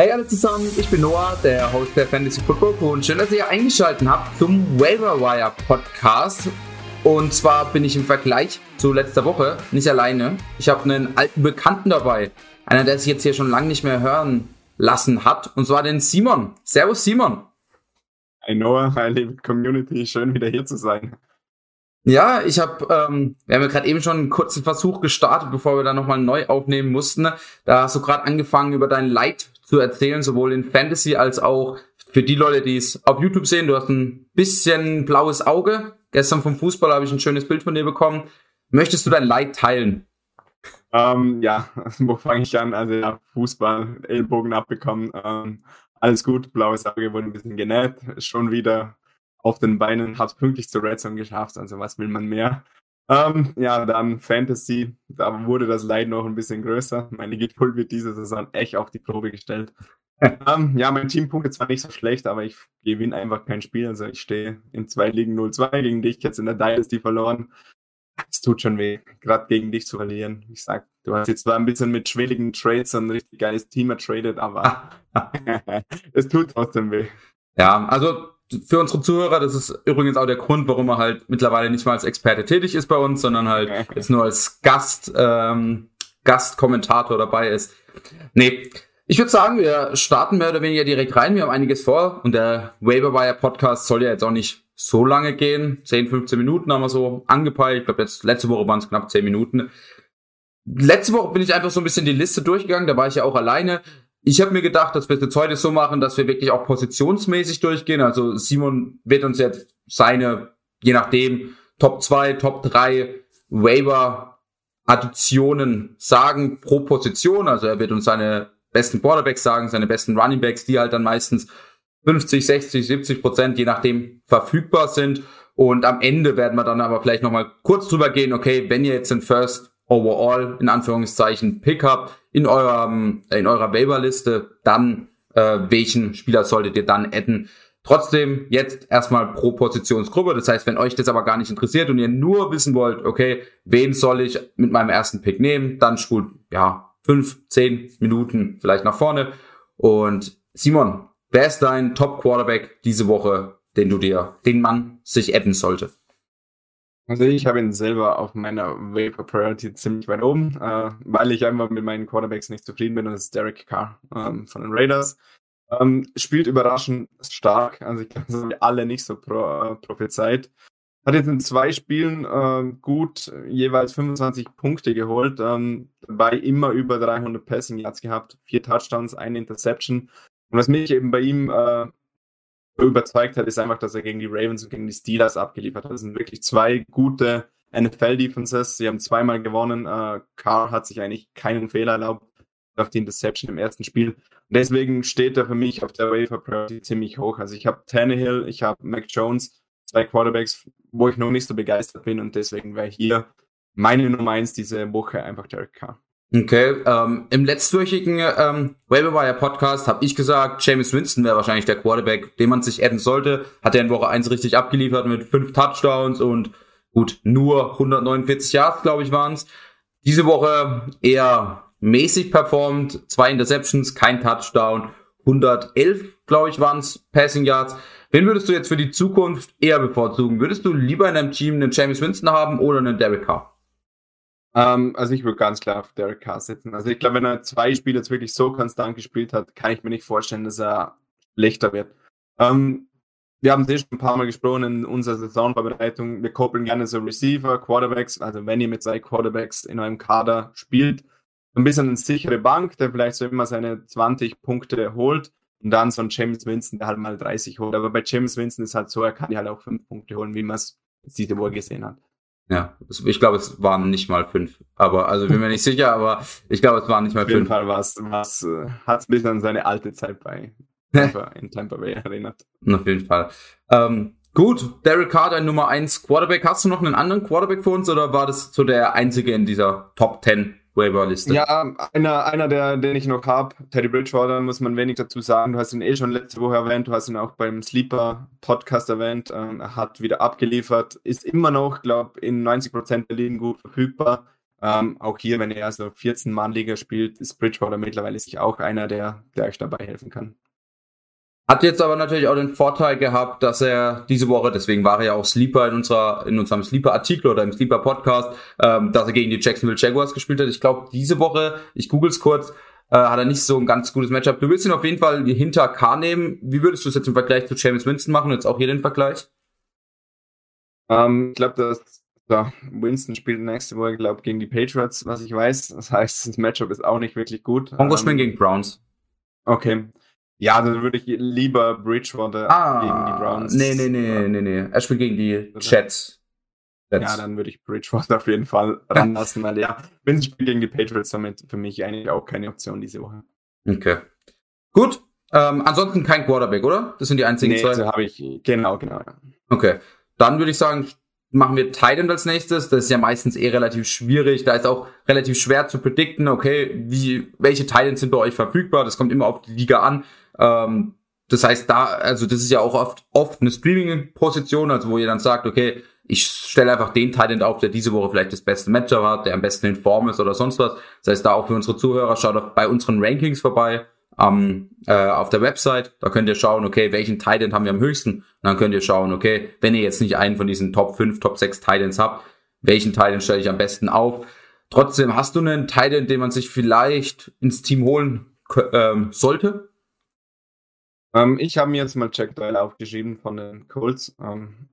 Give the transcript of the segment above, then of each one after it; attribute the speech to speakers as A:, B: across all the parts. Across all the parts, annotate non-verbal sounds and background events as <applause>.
A: Hey alle zusammen, ich bin Noah, der Host der Fantasy Football Crew und schön, dass ihr eingeschaltet habt zum Waiver Wire Podcast. Und zwar bin ich im Vergleich zu letzter Woche nicht alleine. Ich habe einen alten Bekannten dabei, einer, der sich jetzt hier schon lange nicht mehr hören lassen hat, und zwar den Simon. Servus Simon.
B: Hi Noah, hi liebe Community, schön wieder hier zu sein.
A: Ja, ich habe, ähm, wir haben ja gerade eben schon einen kurzen Versuch gestartet, bevor wir dann nochmal neu aufnehmen mussten. Da hast du gerade angefangen, über dein Leid zu erzählen, sowohl in Fantasy als auch für die Leute, die es auf YouTube sehen. Du hast ein bisschen blaues Auge. Gestern vom Fußball habe ich ein schönes Bild von dir bekommen. Möchtest du dein Leid teilen?
B: Ähm, ja, <laughs> wo fange ich an? Also ja, Fußball, Ellbogen abbekommen. Ähm, alles gut, blaues Auge wurde ein bisschen genäht, schon wieder auf den Beinen, hat pünktlich zur Red Zone geschafft, also was will man mehr? Ähm, ja, dann Fantasy, da wurde das Leid noch ein bisschen größer. Meine Geduld wird diese Saison echt auf die Probe gestellt. <laughs> ähm, ja, mein Teampunkt ist zwar nicht so schlecht, aber ich gewinne einfach kein Spiel. Also ich stehe in zwei Ligen 0-2 gegen dich, jetzt in der Dynasty verloren. Es tut schon weh, gerade gegen dich zu verlieren. Ich sag, du hast jetzt zwar ein bisschen mit schwierigen Trades ein richtig geiles Team ertradet, aber <laughs> <laughs> es tut trotzdem weh.
A: Ja, also für unsere Zuhörer, das ist übrigens auch der Grund, warum er halt mittlerweile nicht mal als Experte tätig ist bei uns, sondern halt jetzt nur als Gast, ähm, Gastkommentator dabei ist. Nee, ich würde sagen, wir starten mehr oder weniger direkt rein. Wir haben einiges vor und der Waiver Wire Podcast soll ja jetzt auch nicht so lange gehen. 10, 15 Minuten haben wir so angepeilt. Ich glaube, jetzt letzte Woche waren es knapp 10 Minuten. Letzte Woche bin ich einfach so ein bisschen die Liste durchgegangen, da war ich ja auch alleine. Ich habe mir gedacht, dass wir es jetzt heute so machen, dass wir wirklich auch positionsmäßig durchgehen. Also Simon wird uns jetzt seine, je nachdem, Top 2, Top 3 Waiver Additionen sagen pro Position. Also er wird uns seine besten Quarterbacks sagen, seine besten Running Backs, die halt dann meistens 50, 60, 70 Prozent, je nachdem, verfügbar sind. Und am Ende werden wir dann aber vielleicht nochmal kurz drüber gehen, okay, wenn ihr jetzt den First Overall, in Anführungszeichen, Pickup in eurem, in eurer Waiver-Liste, dann äh, welchen Spieler solltet ihr dann adden. Trotzdem jetzt erstmal pro Positionsgruppe. Das heißt, wenn euch das aber gar nicht interessiert und ihr nur wissen wollt, okay, wen soll ich mit meinem ersten Pick nehmen, dann spult ja fünf, zehn Minuten vielleicht nach vorne. Und Simon, wer ist dein Top Quarterback diese Woche, den du dir, den man sich adden sollte?
B: Also ich habe ihn selber auf meiner Vapor Priority ziemlich weit oben, äh, weil ich einfach mit meinen Quarterbacks nicht zufrieden bin. Und das ist Derek Carr ähm, von den Raiders. Ähm, spielt überraschend stark. Also ich glaube, das haben alle nicht so pro, äh, prophezeit. Hat jetzt in zwei Spielen äh, gut jeweils 25 Punkte geholt, ähm, dabei immer über 300 Passing Yards gehabt, vier Touchdowns, eine Interception. Und was mich eben bei ihm äh, überzeugt hat, ist einfach, dass er gegen die Ravens und gegen die Steelers abgeliefert hat. Das sind wirklich zwei gute NFL-Defenses. Sie haben zweimal gewonnen. Äh, Carr hat sich eigentlich keinen Fehler erlaubt auf die Interception im ersten Spiel. Und deswegen steht er für mich auf der Waiver Priority ziemlich hoch. Also ich habe Tannehill, ich habe Mac Jones, zwei Quarterbacks, wo ich noch nicht so begeistert bin und deswegen wäre hier meine Nummer eins diese Woche einfach Derek Carr.
A: Okay, ähm, im letztwöchigen ähm, Waiver Podcast habe ich gesagt, James Winston wäre wahrscheinlich der Quarterback, den man sich adden sollte. Hat er in Woche 1 richtig abgeliefert mit fünf Touchdowns und gut, nur 149 Yards, glaube ich, waren es. Diese Woche eher mäßig performt, zwei Interceptions, kein Touchdown, 111, glaube ich, waren es Passing Yards. Wen würdest du jetzt für die Zukunft eher bevorzugen? Würdest du lieber in deinem Team einen James Winston haben oder einen Derek Carr?
B: Ähm, also ich würde ganz klar auf Derek Carr setzen. Also ich glaube, wenn er zwei Spiele jetzt wirklich so konstant gespielt hat, kann ich mir nicht vorstellen, dass er schlechter wird. Ähm, wir haben es schon ein paar Mal gesprochen in unserer Saisonvorbereitung. Wir koppeln gerne so Receiver, Quarterbacks. Also wenn ihr mit zwei Quarterbacks in eurem Kader spielt, ein bisschen eine sichere Bank, der vielleicht so immer seine 20 Punkte holt und dann so ein James Winston, der halt mal 30 holt. Aber bei James Winston ist halt so, er kann ja halt auch fünf Punkte holen, wie man es diese Woche gesehen hat.
A: Ja, ich glaube, es waren nicht mal fünf. Aber, also bin mir nicht sicher, aber ich glaube, es waren nicht mal fünf. Auf jeden
B: Fall was, was äh, hat es ein bisschen an seine alte Zeit bei <laughs> in Tampa Bay erinnert.
A: Auf jeden Fall. Ähm, gut, Derek Carr, dein Nummer 1 Quarterback. Hast du noch einen anderen Quarterback für uns oder war das so der einzige in dieser Top 10 Waiver-Liste.
B: Ja, einer, einer der, den ich noch habe, Teddy Bridgewater, muss man wenig dazu sagen. Du hast ihn eh schon letzte Woche erwähnt, du hast ihn auch beim Sleeper-Podcast erwähnt. Ähm, er hat wieder abgeliefert, ist immer noch, glaube in 90% der Ligen gut verfügbar. Ähm, auch hier, wenn er also 14-Mann-Liga spielt, ist Bridgewater mittlerweile sich auch einer, der, der euch dabei helfen kann.
A: Hat jetzt aber natürlich auch den Vorteil gehabt, dass er diese Woche, deswegen war er ja auch Sleeper in unserer, in unserem Sleeper-Artikel oder im Sleeper-Podcast, ähm, dass er gegen die Jacksonville Jaguars gespielt hat. Ich glaube, diese Woche, ich google's kurz, äh, hat er nicht so ein ganz gutes Matchup. Du willst ihn auf jeden Fall hinter K nehmen. Wie würdest du es jetzt im Vergleich zu James Winston machen? Jetzt auch hier den Vergleich?
B: Ähm, ich glaube, dass ja, Winston spielt nächste Woche, glaube gegen die Patriots, was ich weiß. Das heißt, das Matchup ist auch nicht wirklich gut.
A: Broncos ähm, gegen Browns.
B: Okay. Ja, dann würde ich lieber Bridgewater
A: ah, gegen die Browns. Nee, nee, nee, nee, nee. Er spielt gegen die Jets.
B: Ja, dann würde ich Bridgewater auf jeden Fall ranlassen, weil ja, wenn sie spielt gegen die Patriots, damit für mich eigentlich auch keine Option diese Woche.
A: Okay. Gut. Ähm, ansonsten kein Quarterback, oder? Das sind die einzigen
B: nee,
A: zwei.
B: Nee, habe ich, genau, genau. Ja.
A: Okay. Dann würde ich sagen, machen wir Titan als nächstes. Das ist ja meistens eh relativ schwierig. Da ist auch relativ schwer zu predikten, okay, wie, welche Titans sind bei euch verfügbar. Das kommt immer auf die Liga an. Ähm, das heißt, da, also das ist ja auch oft, oft eine Streaming-Position, also wo ihr dann sagt, okay, ich stelle einfach den Titan auf, der diese Woche vielleicht das beste Matchup hat, der am besten in Form ist oder sonst was. Das heißt, da auch für unsere Zuhörer, schaut auch bei unseren Rankings vorbei ähm, äh, auf der Website. Da könnt ihr schauen, okay, welchen Titan haben wir am höchsten. Und dann könnt ihr schauen, okay, wenn ihr jetzt nicht einen von diesen Top 5, Top 6 Titans habt, welchen Titan stelle ich am besten auf. Trotzdem hast du einen Titan, den man sich vielleicht ins Team holen ähm, sollte?
B: Ähm, ich habe mir jetzt mal Jack Doyle aufgeschrieben von den Colts. Ähm,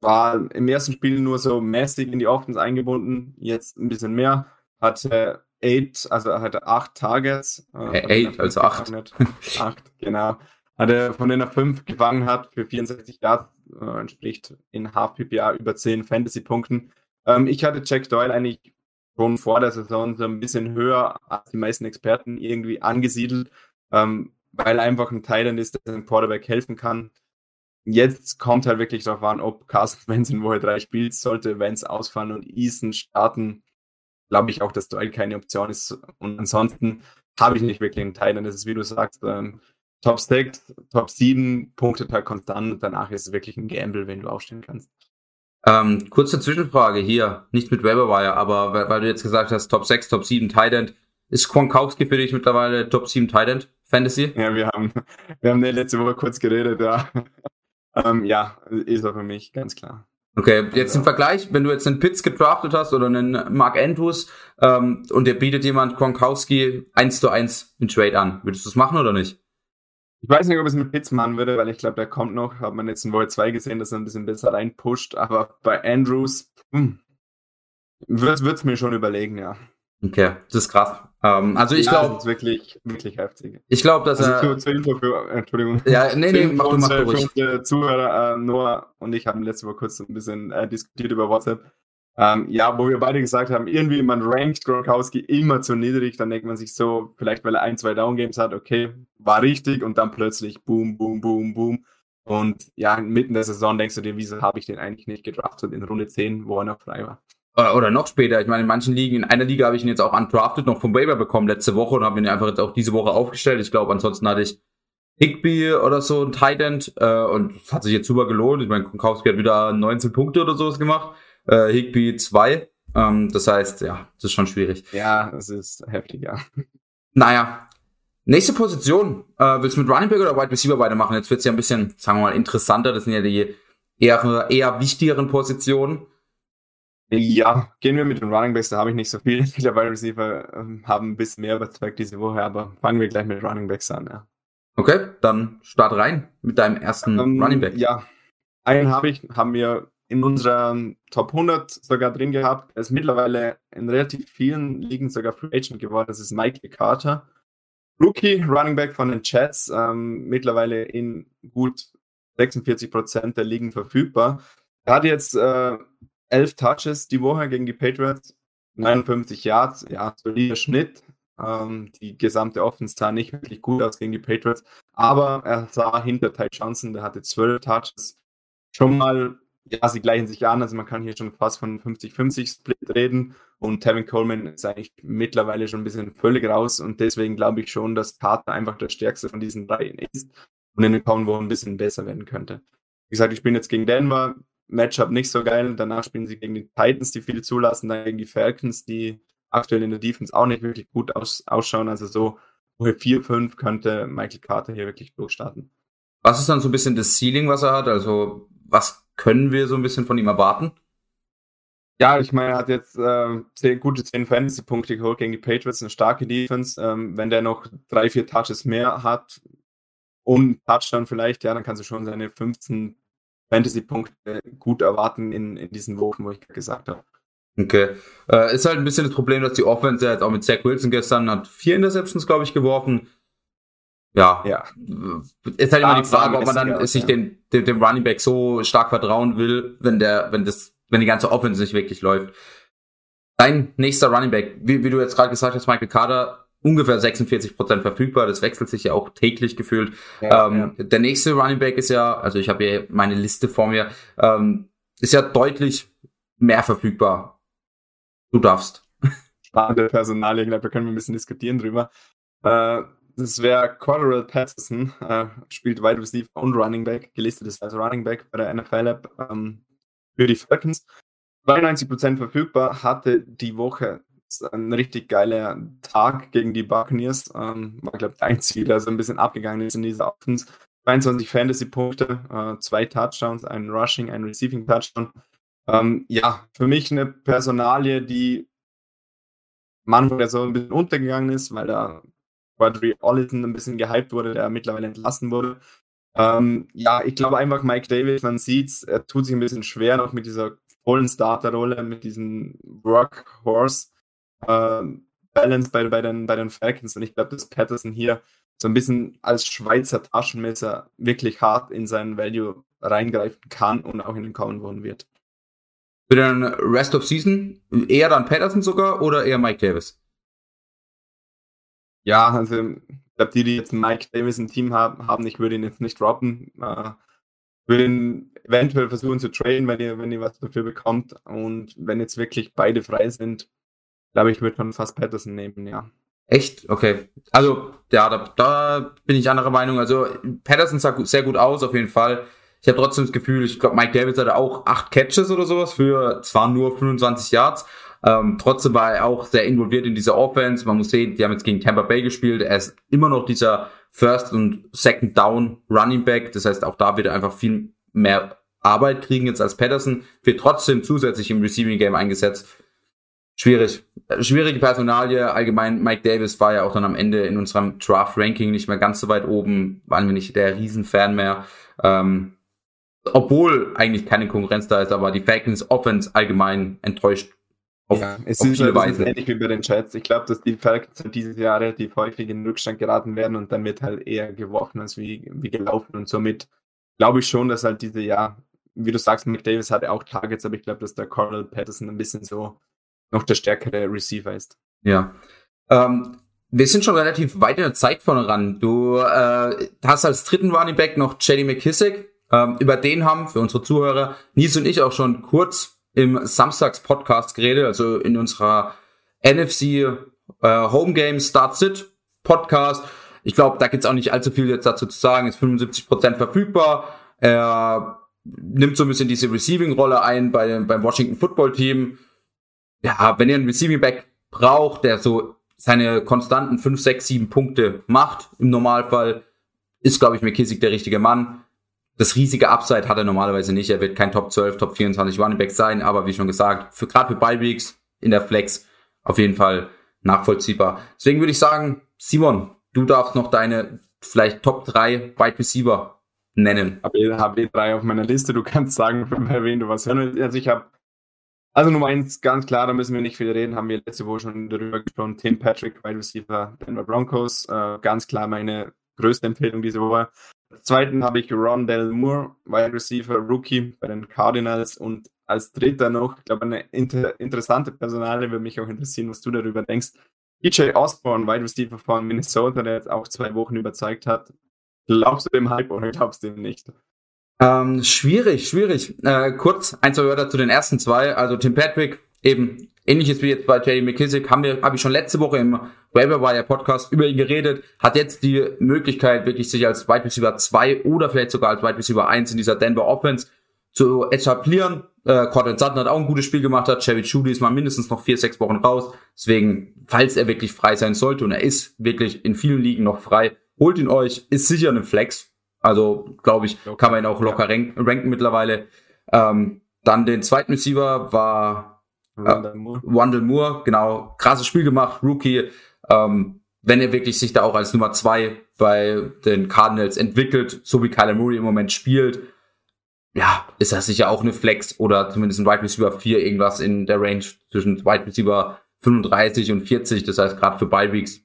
B: war im ersten Spiel nur so mäßig in die Offense eingebunden, jetzt ein bisschen mehr. Hatte eight, also hatte acht Targets.
A: Äh, eight, also acht. <laughs>
B: acht, genau. Hatte von denen er fünf gefangen hat für 64 Yards, äh, entspricht in Half PPA über 10 Fantasy-Punkten. Ähm, ich hatte Jack Doyle eigentlich schon vor der Saison so ein bisschen höher als die meisten Experten irgendwie angesiedelt. Ähm, weil einfach ein Thailand ist, der dem Quarterback helfen kann. Jetzt kommt halt wirklich darauf an, ob Carsten <laughs> Wentz in Woche 3 spielt, sollte Wentz ausfallen und Eason starten, glaube ich auch, dass Duell keine Option ist. Und ansonsten habe ich nicht wirklich einen Thailand. Das ist, wie du sagst, ähm, Top 6, Top 7 punktet halt konstant und danach ist es wirklich ein Gamble, wenn du aufstehen kannst.
A: Ähm, kurze Zwischenfrage hier, nicht mit Weberwire, aber weil, weil, du jetzt gesagt hast, Top 6, Top 7 Thailand, ist Gronkowski für dich mittlerweile Top 7 Thailand? Fantasy?
B: Ja, wir haben, wir haben letzte Woche kurz geredet, ja. ähm, ja, ist er für mich, ganz klar.
A: Okay, jetzt im Vergleich, wenn du jetzt einen Pitts gedraftet hast oder einen Mark Andrews ähm, und dir bietet jemand Gronkowski 1 zu 1 in Trade an, würdest du es machen oder nicht?
B: Ich weiß nicht, ob es mit Pitts machen würde, weil ich glaube, der kommt noch. Hat man jetzt in Woche 2 gesehen, dass er ein bisschen besser reinpusht. Aber bei Andrews hm, würde es mir schon überlegen, ja.
A: Okay, das ist krass. Ähm, also ich glaube,
B: ist wirklich, wirklich heftig.
A: Ich glaube, dass
B: also er. Für, zur Info für, Entschuldigung.
A: Ja, nee, nee, mach du, mach du
B: ruhig. Für Zuhörer, äh, Noah und ich haben letzte Woche kurz ein bisschen äh, diskutiert über WhatsApp. Ähm, ja, wo wir beide gesagt haben, irgendwie man rankt Gronkowski immer zu niedrig, dann denkt man sich so, vielleicht weil er ein, zwei Down-Games hat, okay, war richtig und dann plötzlich boom, boom, boom, boom. Und ja, mitten der Saison denkst du dir, wieso habe ich den eigentlich nicht gedraftet in Runde 10, wo er noch frei war.
A: Oder noch später. Ich meine, in manchen Ligen, in einer Liga habe ich ihn jetzt auch undrafted noch vom Waiver bekommen letzte Woche und habe ihn einfach jetzt auch diese Woche aufgestellt. Ich glaube, ansonsten hatte ich Higby oder so, ein Tight End, äh, und das hat sich jetzt super gelohnt. Ich meine, Konkowski hat wieder 19 Punkte oder sowas gemacht. Äh, Higby 2. Ähm, das heißt, ja, das ist schon schwierig.
B: Ja, es ist heftig, ja. <laughs>
A: Naja. Nächste Position. Äh, willst du mit Running Back oder Wide Receiver weitermachen? Jetzt wird's ja ein bisschen, sagen wir mal, interessanter. Das sind ja die eher, eher wichtigeren Positionen.
B: Ja, gehen wir mit den Running Backs, da habe ich nicht so viel. <laughs> Viele Wide Receiver ähm, haben ein bisschen mehr überzeugt diese Woche, aber fangen wir gleich mit Running Backs an, ja.
A: Okay, dann start rein mit deinem ersten ähm, Running Back.
B: Ja, einen habe ich, haben wir in unserer Top 100 sogar drin gehabt. Er ist mittlerweile in relativ vielen Ligen sogar Free Agent geworden. Das ist Mike Carter. Rookie Running Back von den Jets, ähm, mittlerweile in gut 46 Prozent der Ligen verfügbar. Er hat jetzt äh, elf Touches die Woche gegen die Patriots, 59 Yards, ja, solider Schnitt. Ähm, die gesamte Offense sah nicht wirklich gut aus gegen die Patriots, aber er sah hinter Ty Johnson, der hatte zwölf Touches. Schon mal, ja, sie gleichen sich an, also man kann hier schon fast von 50-50-Split reden und Tevin Coleman ist eigentlich mittlerweile schon ein bisschen völlig raus und deswegen glaube ich schon, dass Carter einfach der stärkste von diesen drei ist und in den kommenden Wochen ein bisschen besser werden könnte. Wie gesagt, ich bin jetzt gegen Denver, Matchup nicht so geil. Danach spielen sie gegen die Titans, die viel zulassen, dann gegen die Falcons, die aktuell in der Defense auch nicht wirklich gut aus, ausschauen. Also so Woche 4, 5 könnte Michael Carter hier wirklich durchstarten.
A: Was ist dann so ein bisschen das Ceiling, was er hat? Also was können wir so ein bisschen von ihm erwarten?
B: Ja, ich meine, er hat jetzt äh, 10, gute 10 Fantasy-Punkte geholt gegen die Patriots, eine starke Defense. Ähm, wenn der noch drei, vier Touches mehr hat und Touchdown vielleicht, ja, dann kannst du schon seine 15 Fantasy-Punkte gut erwarten in, in diesen Wochen, wo ich gesagt habe.
A: Okay. Äh, ist halt ein bisschen das Problem, dass die Offense jetzt auch mit Zach Wilson gestern hat vier Interceptions, glaube ich, geworfen. Ja. ja. Ist halt immer die Frage, ob man dann aus, sich ja. den, dem, dem Running Back so stark vertrauen will, wenn der, wenn das wenn die ganze Offense nicht wirklich läuft. Dein nächster Running Back, wie, wie du jetzt gerade gesagt hast, Michael Carter, ungefähr 46 Prozent verfügbar, das wechselt sich ja auch täglich gefühlt. Ja, ähm, ja. Der nächste Running Back ist ja, also ich habe hier meine Liste vor mir, ähm, ist ja deutlich mehr verfügbar. Du darfst.
B: Spannende Personalie, ich glaube, da können wir ein bisschen diskutieren drüber. Äh, das wäre Cordell Patterson, äh, spielt Wide Receiver und Running Back, gelistet ist als Running Back bei der NFL App. Ähm, für die Falcons. 92% verfügbar, hatte die Woche ein richtig geiler Tag gegen die Buccaneers. Ähm, war, glaube ich, ein Ziel, also ein bisschen abgegangen ist in dieser Offense. 22 Fantasy-Punkte, äh, zwei Touchdowns, ein Rushing, ein Receiving-Touchdown. Ähm, ja, für mich eine Personalie, die manchmal so ein bisschen untergegangen ist, weil da Quadri Ollison ein bisschen gehypt wurde, der mittlerweile entlassen wurde. Ähm, ja, ich glaube einfach Mike Davis, man sieht er tut sich ein bisschen schwer noch mit dieser vollen Starterrolle, mit diesem Workhorse äh, Balance bei, bei, den, bei den Falcons. Und ich glaube, dass Patterson hier so ein bisschen als Schweizer Taschenmesser wirklich hart in seinen Value reingreifen kann und auch in den kommenden Wochen wird.
A: Für den Rest of Season eher dann Patterson sogar oder eher Mike Davis?
B: Ja, also ich glaube, die, die jetzt Mike Davis im Team haben, haben ich würde ihn jetzt nicht droppen. Äh, würde ihn eventuell versuchen zu traden, wenn ihr, wenn ihr was dafür bekommt. Und wenn jetzt wirklich beide frei sind, glaube ich, würde man fast Patterson nehmen, ja.
A: Echt? Okay. Also, ja, da, da bin ich anderer Meinung. Also, Patterson sah sehr gut aus, auf jeden Fall. Ich habe trotzdem das Gefühl, ich glaube, Mike Davis hatte auch acht Catches oder sowas für zwar nur 25 Yards, ähm, trotzdem war er auch sehr involviert in dieser Offense. Man muss sehen, die haben jetzt gegen Tampa Bay gespielt. Er ist immer noch dieser First und Second Down Running Back. Das heißt, auch da wird er einfach viel mehr Arbeit kriegen jetzt als Patterson. Wird trotzdem zusätzlich im Receiving Game eingesetzt. Schwierig. Schwierige Personalie. Allgemein, Mike Davis war ja auch dann am Ende in unserem Draft Ranking nicht mehr ganz so weit oben. Waren wir nicht der Riesenfan mehr. Ähm, obwohl eigentlich keine Konkurrenz da ist, aber die Falcons Offense allgemein enttäuscht
B: auf, ja, es auf ist viele halt Weise. ähnlich wie bei den Chats. Ich glaube, dass die Falcons dieses Jahr relativ häufig in Rückstand geraten werden und dann wird halt eher geworfen als wie, wie gelaufen. Und somit glaube ich schon, dass halt diese, ja, wie du sagst, McDavis hatte auch Targets, aber ich glaube, dass der Coral Patterson ein bisschen so noch der stärkere Receiver ist.
A: Ja. Ähm, wir sind schon relativ weit in der Zeit vorne ran. Du äh, hast als dritten Running Back noch Jenny McKissick. Ähm, über den haben für unsere Zuhörer Nils und ich auch schon kurz im Samstags-Podcast geredet, also in unserer NFC äh, Home Game Start Sit Podcast. Ich glaube, da gibt's auch nicht allzu viel jetzt dazu zu sagen. Ist 75% verfügbar. Er nimmt so ein bisschen diese Receiving-Rolle ein bei, beim Washington Football Team. Ja, wenn ihr einen Receiving Back braucht, der so seine konstanten 5, 6, 7 Punkte macht, im Normalfall, ist, glaube ich, McKissick der richtige Mann das riesige Upside hat er normalerweise nicht. Er wird kein Top 12, Top 24 Running Back sein, aber wie schon gesagt, für gerade für Bye in der Flex auf jeden Fall nachvollziehbar. Deswegen würde ich sagen, Simon, du darfst noch deine vielleicht Top 3 Wide Receiver nennen.
B: Habe eh, hab eh drei auf meiner Liste. Du kannst sagen, <laughs> bei wem du was hören willst. Also ich habe also Nummer eins, ganz klar, da müssen wir nicht viel reden, haben wir letzte Woche schon darüber gesprochen. Tim Patrick, Wide Receiver Denver Broncos. Äh, ganz klar meine größte Empfehlung diese Woche. Zweiten habe ich Rondell Moore, Wide Receiver, Rookie bei den Cardinals und als dritter noch, ich glaube, eine inter interessante Personale würde mich auch interessieren, was du darüber denkst. DJ Osborne, Wide Receiver von Minnesota, der jetzt auch zwei Wochen überzeugt hat. Glaubst du dem Hype oder glaubst du ihm nicht?
A: Ähm, schwierig, schwierig. Äh, kurz ein, zwei Wörter zu den ersten zwei. Also Tim Patrick, eben ähnliches wie jetzt bei Jerry McKissick, haben wir, habe ich schon letzte Woche im Waiver Wire Podcast über ihn geredet, hat jetzt die Möglichkeit, wirklich sich als Wide Receiver 2 oder vielleicht sogar als Wide Receiver 1 in dieser Denver Offense zu etablieren. Äh, Cortland Sutton hat auch ein gutes Spiel gemacht, hat Cherry Judy ist mal mindestens noch vier, sechs Wochen raus. Deswegen, falls er wirklich frei sein sollte, und er ist wirklich in vielen Ligen noch frei, holt ihn euch, ist sicher eine Flex. Also, glaube ich, kann man ihn auch locker ranken, ranken mittlerweile. Ähm, dann den zweiten Receiver war äh, Wandel Moore, genau, krasses Spiel gemacht, Rookie. Ähm, wenn er wirklich sich da auch als Nummer zwei bei den Cardinals entwickelt, so wie Kyler Murray im Moment spielt, ja, ist das sicher auch eine Flex oder zumindest ein Wide Receiver 4, irgendwas in der Range zwischen Wide Receiver 35 und 40. Das heißt, gerade für Bye Weeks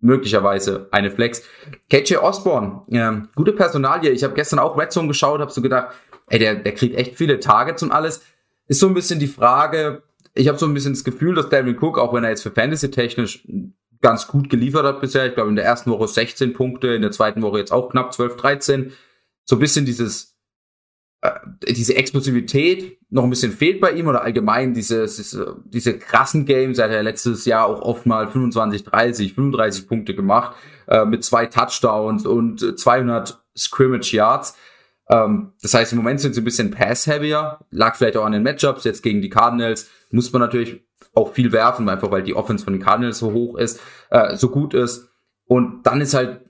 A: möglicherweise eine Flex. KJ Osborne, äh, gute Personalie. Ich habe gestern auch Red Zone geschaut, habe so gedacht, ey, der, der kriegt echt viele Targets und alles. Ist so ein bisschen die Frage, ich habe so ein bisschen das Gefühl, dass Dalvin Cook, auch wenn er jetzt für Fantasy technisch ganz gut geliefert hat bisher, ich glaube in der ersten Woche 16 Punkte, in der zweiten Woche jetzt auch knapp 12, 13, so ein bisschen dieses diese Explosivität noch ein bisschen fehlt bei ihm oder allgemein diese, diese, diese krassen Games, er hat ja letztes Jahr auch oft mal 25, 30, 35 Punkte gemacht, äh, mit zwei Touchdowns und 200 Scrimmage Yards. Ähm, das heißt, im Moment sind sie ein bisschen pass-heavier, lag vielleicht auch an den Matchups, jetzt gegen die Cardinals muss man natürlich auch viel werfen, einfach weil die Offense von den Cardinals so hoch ist, äh, so gut ist. Und dann ist halt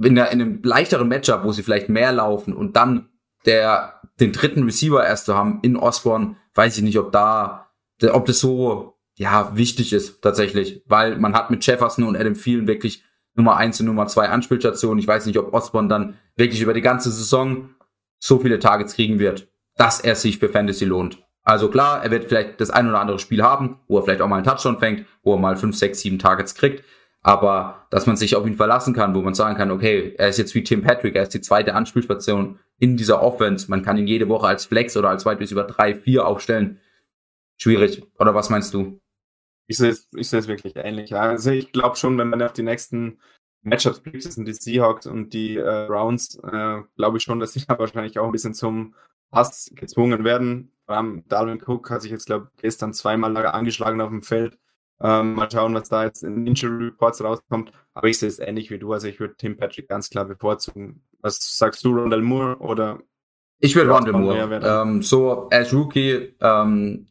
A: in, der, in einem leichteren Matchup, wo sie vielleicht mehr laufen und dann der den dritten Receiver erst zu haben in Osborne, weiß ich nicht, ob da, ob das so, ja, wichtig ist, tatsächlich, weil man hat mit Jefferson und Adam Thielen wirklich Nummer eins und Nummer zwei Anspielstationen. Ich weiß nicht, ob Osborne dann wirklich über die ganze Saison so viele Targets kriegen wird, dass er sich für Fantasy lohnt. Also klar, er wird vielleicht das ein oder andere Spiel haben, wo er vielleicht auch mal einen Touchdown fängt, wo er mal fünf, sechs, sieben Targets kriegt. Aber dass man sich auf ihn verlassen kann, wo man sagen kann, okay, er ist jetzt wie Tim Patrick, er ist die zweite Anspielstation in dieser Offense. Man kann ihn jede Woche als Flex oder als Wide über drei, vier aufstellen. Schwierig. Oder was meinst du?
B: Ich sehe es, ich sehe es wirklich ähnlich. Also ich glaube schon, wenn man auf die nächsten Matchups blickt, das sind die Seahawks und die äh, Browns, äh, glaube ich schon, dass sie da wahrscheinlich auch ein bisschen zum Pass gezwungen werden. Ähm, Dalvin Cook hat sich jetzt, glaube ich, gestern zweimal angeschlagen auf dem Feld. Ähm, mal schauen, was da jetzt in Injury Reports rauskommt. Aber ich sehe es ähnlich wie du. Also ich würde Tim Patrick ganz klar bevorzugen. Was sagst du, Rondell Moore oder?
A: Ich würde Rondell Moore. Ähm, so als Rookie, ähm,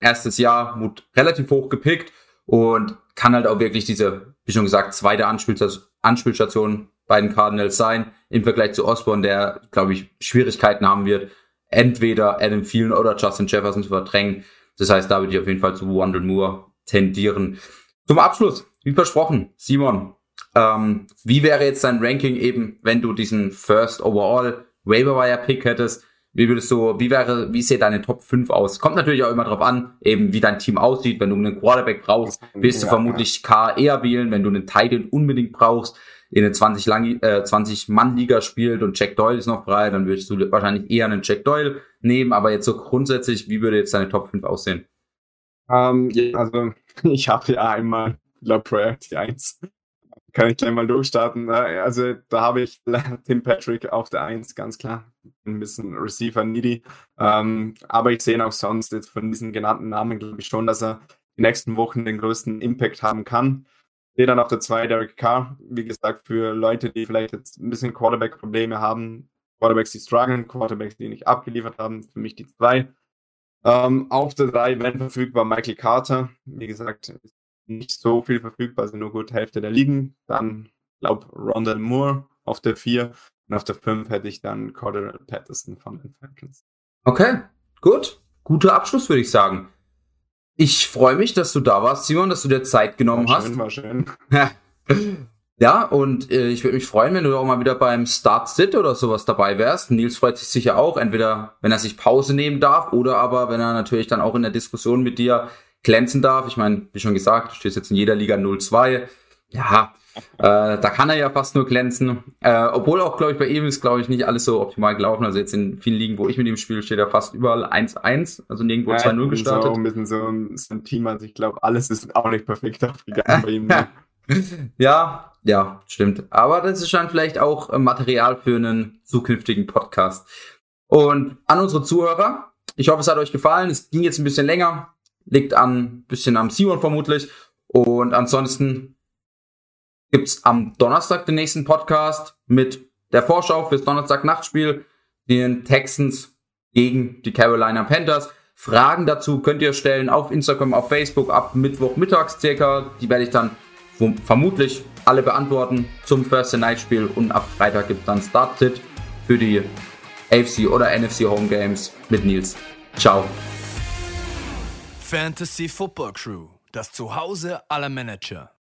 A: erstes Jahr, wurde relativ hoch gepickt und kann halt auch wirklich diese, wie schon gesagt, zweite Anspielstation bei den Cardinals sein, im Vergleich zu Osborne, der, glaube ich, Schwierigkeiten haben wird, entweder Adam Thielen oder Justin Jefferson zu verdrängen. Das heißt, da würde ich auf jeden Fall zu Wandel Moore tendieren. Zum Abschluss, wie versprochen, Simon, ähm, wie wäre jetzt dein Ranking eben, wenn du diesen First Overall Waiver Wire Pick hättest? Wie würdest du, wie wäre, wie sieht deine Top 5 aus? Kommt natürlich auch immer drauf an, eben wie dein Team aussieht. Wenn du einen Quarterback brauchst, wirst du vermutlich K eher wählen. Wenn du einen Titan unbedingt brauchst, in eine 20 lang, äh, 20 Mann Liga spielt und Jack Doyle ist noch frei, dann würdest du wahrscheinlich eher einen Jack Doyle nehmen. Aber jetzt so grundsätzlich, wie würde jetzt deine Top 5 aussehen?
B: Ähm, ja, also <laughs> ich habe ja einmal La Priority 1. Kann ich gleich mal durchstarten. Ne? Also da habe ich <laughs> Tim Patrick auf der 1, ganz klar. Ein bisschen Receiver needy. Ähm, aber ich sehe auch sonst jetzt von diesen genannten Namen, glaube ich schon, dass er die nächsten Wochen den größten Impact haben kann. Ich sehe dann auf der 2 Derek Carr. Wie gesagt, für Leute, die vielleicht jetzt ein bisschen Quarterback-Probleme haben, Quarterbacks, die strugglen, Quarterbacks, die nicht abgeliefert haben, für mich die 2. Ähm, auf der 3, wenn verfügbar, Michael Carter. Wie gesagt, nicht so viel verfügbar, also nur gut Hälfte der Ligen. Dann, glaube Rondell Moore auf der 4 und auf der 5 hätte ich dann Cordell Patterson von den Falcons.
A: Okay, gut. Guter Abschluss, würde ich sagen. Ich freue mich, dass du da warst, Simon, dass du dir Zeit genommen war schön,
B: hast. War schön. <laughs> <laughs>
A: Ja, und äh, ich würde mich freuen, wenn du auch mal wieder beim Start Sit oder sowas dabei wärst. Nils freut sich sicher auch, entweder wenn er sich Pause nehmen darf oder aber wenn er natürlich dann auch in der Diskussion mit dir glänzen darf. Ich meine, wie schon gesagt, du stehst jetzt in jeder Liga 0-2. Ja, äh, da kann er ja fast nur glänzen. Äh, obwohl auch, glaube ich, bei ihm ist, glaube ich, nicht alles so optimal gelaufen. Also jetzt in vielen Ligen, wo ich mit ihm spiele, steht er fast überall 1-1, also nirgendwo ja, 2-0 gestartet. So
B: ein bisschen so ein, so ein Team, also ich glaube, alles ist auch nicht perfekt aufgegangen bei ihm. Ne? <laughs>
A: ja, ja, stimmt. Aber das ist schon vielleicht auch äh, Material für einen zukünftigen Podcast. Und an unsere Zuhörer, ich hoffe, es hat euch gefallen. Es ging jetzt ein bisschen länger, liegt an bisschen am Simon vermutlich. Und ansonsten gibt's am Donnerstag den nächsten Podcast mit der Vorschau fürs Donnerstag-Nachtspiel, den Texans gegen die Carolina Panthers. Fragen dazu könnt ihr stellen auf Instagram, auf Facebook ab Mittwoch mittags circa. Die werde ich dann vermutlich alle beantworten zum First Night Spiel und ab Freitag gibt es dann Start-Sit für die AFC oder NFC Home Games mit Nils. Ciao.
C: Fantasy Football Crew, das Zuhause aller Manager.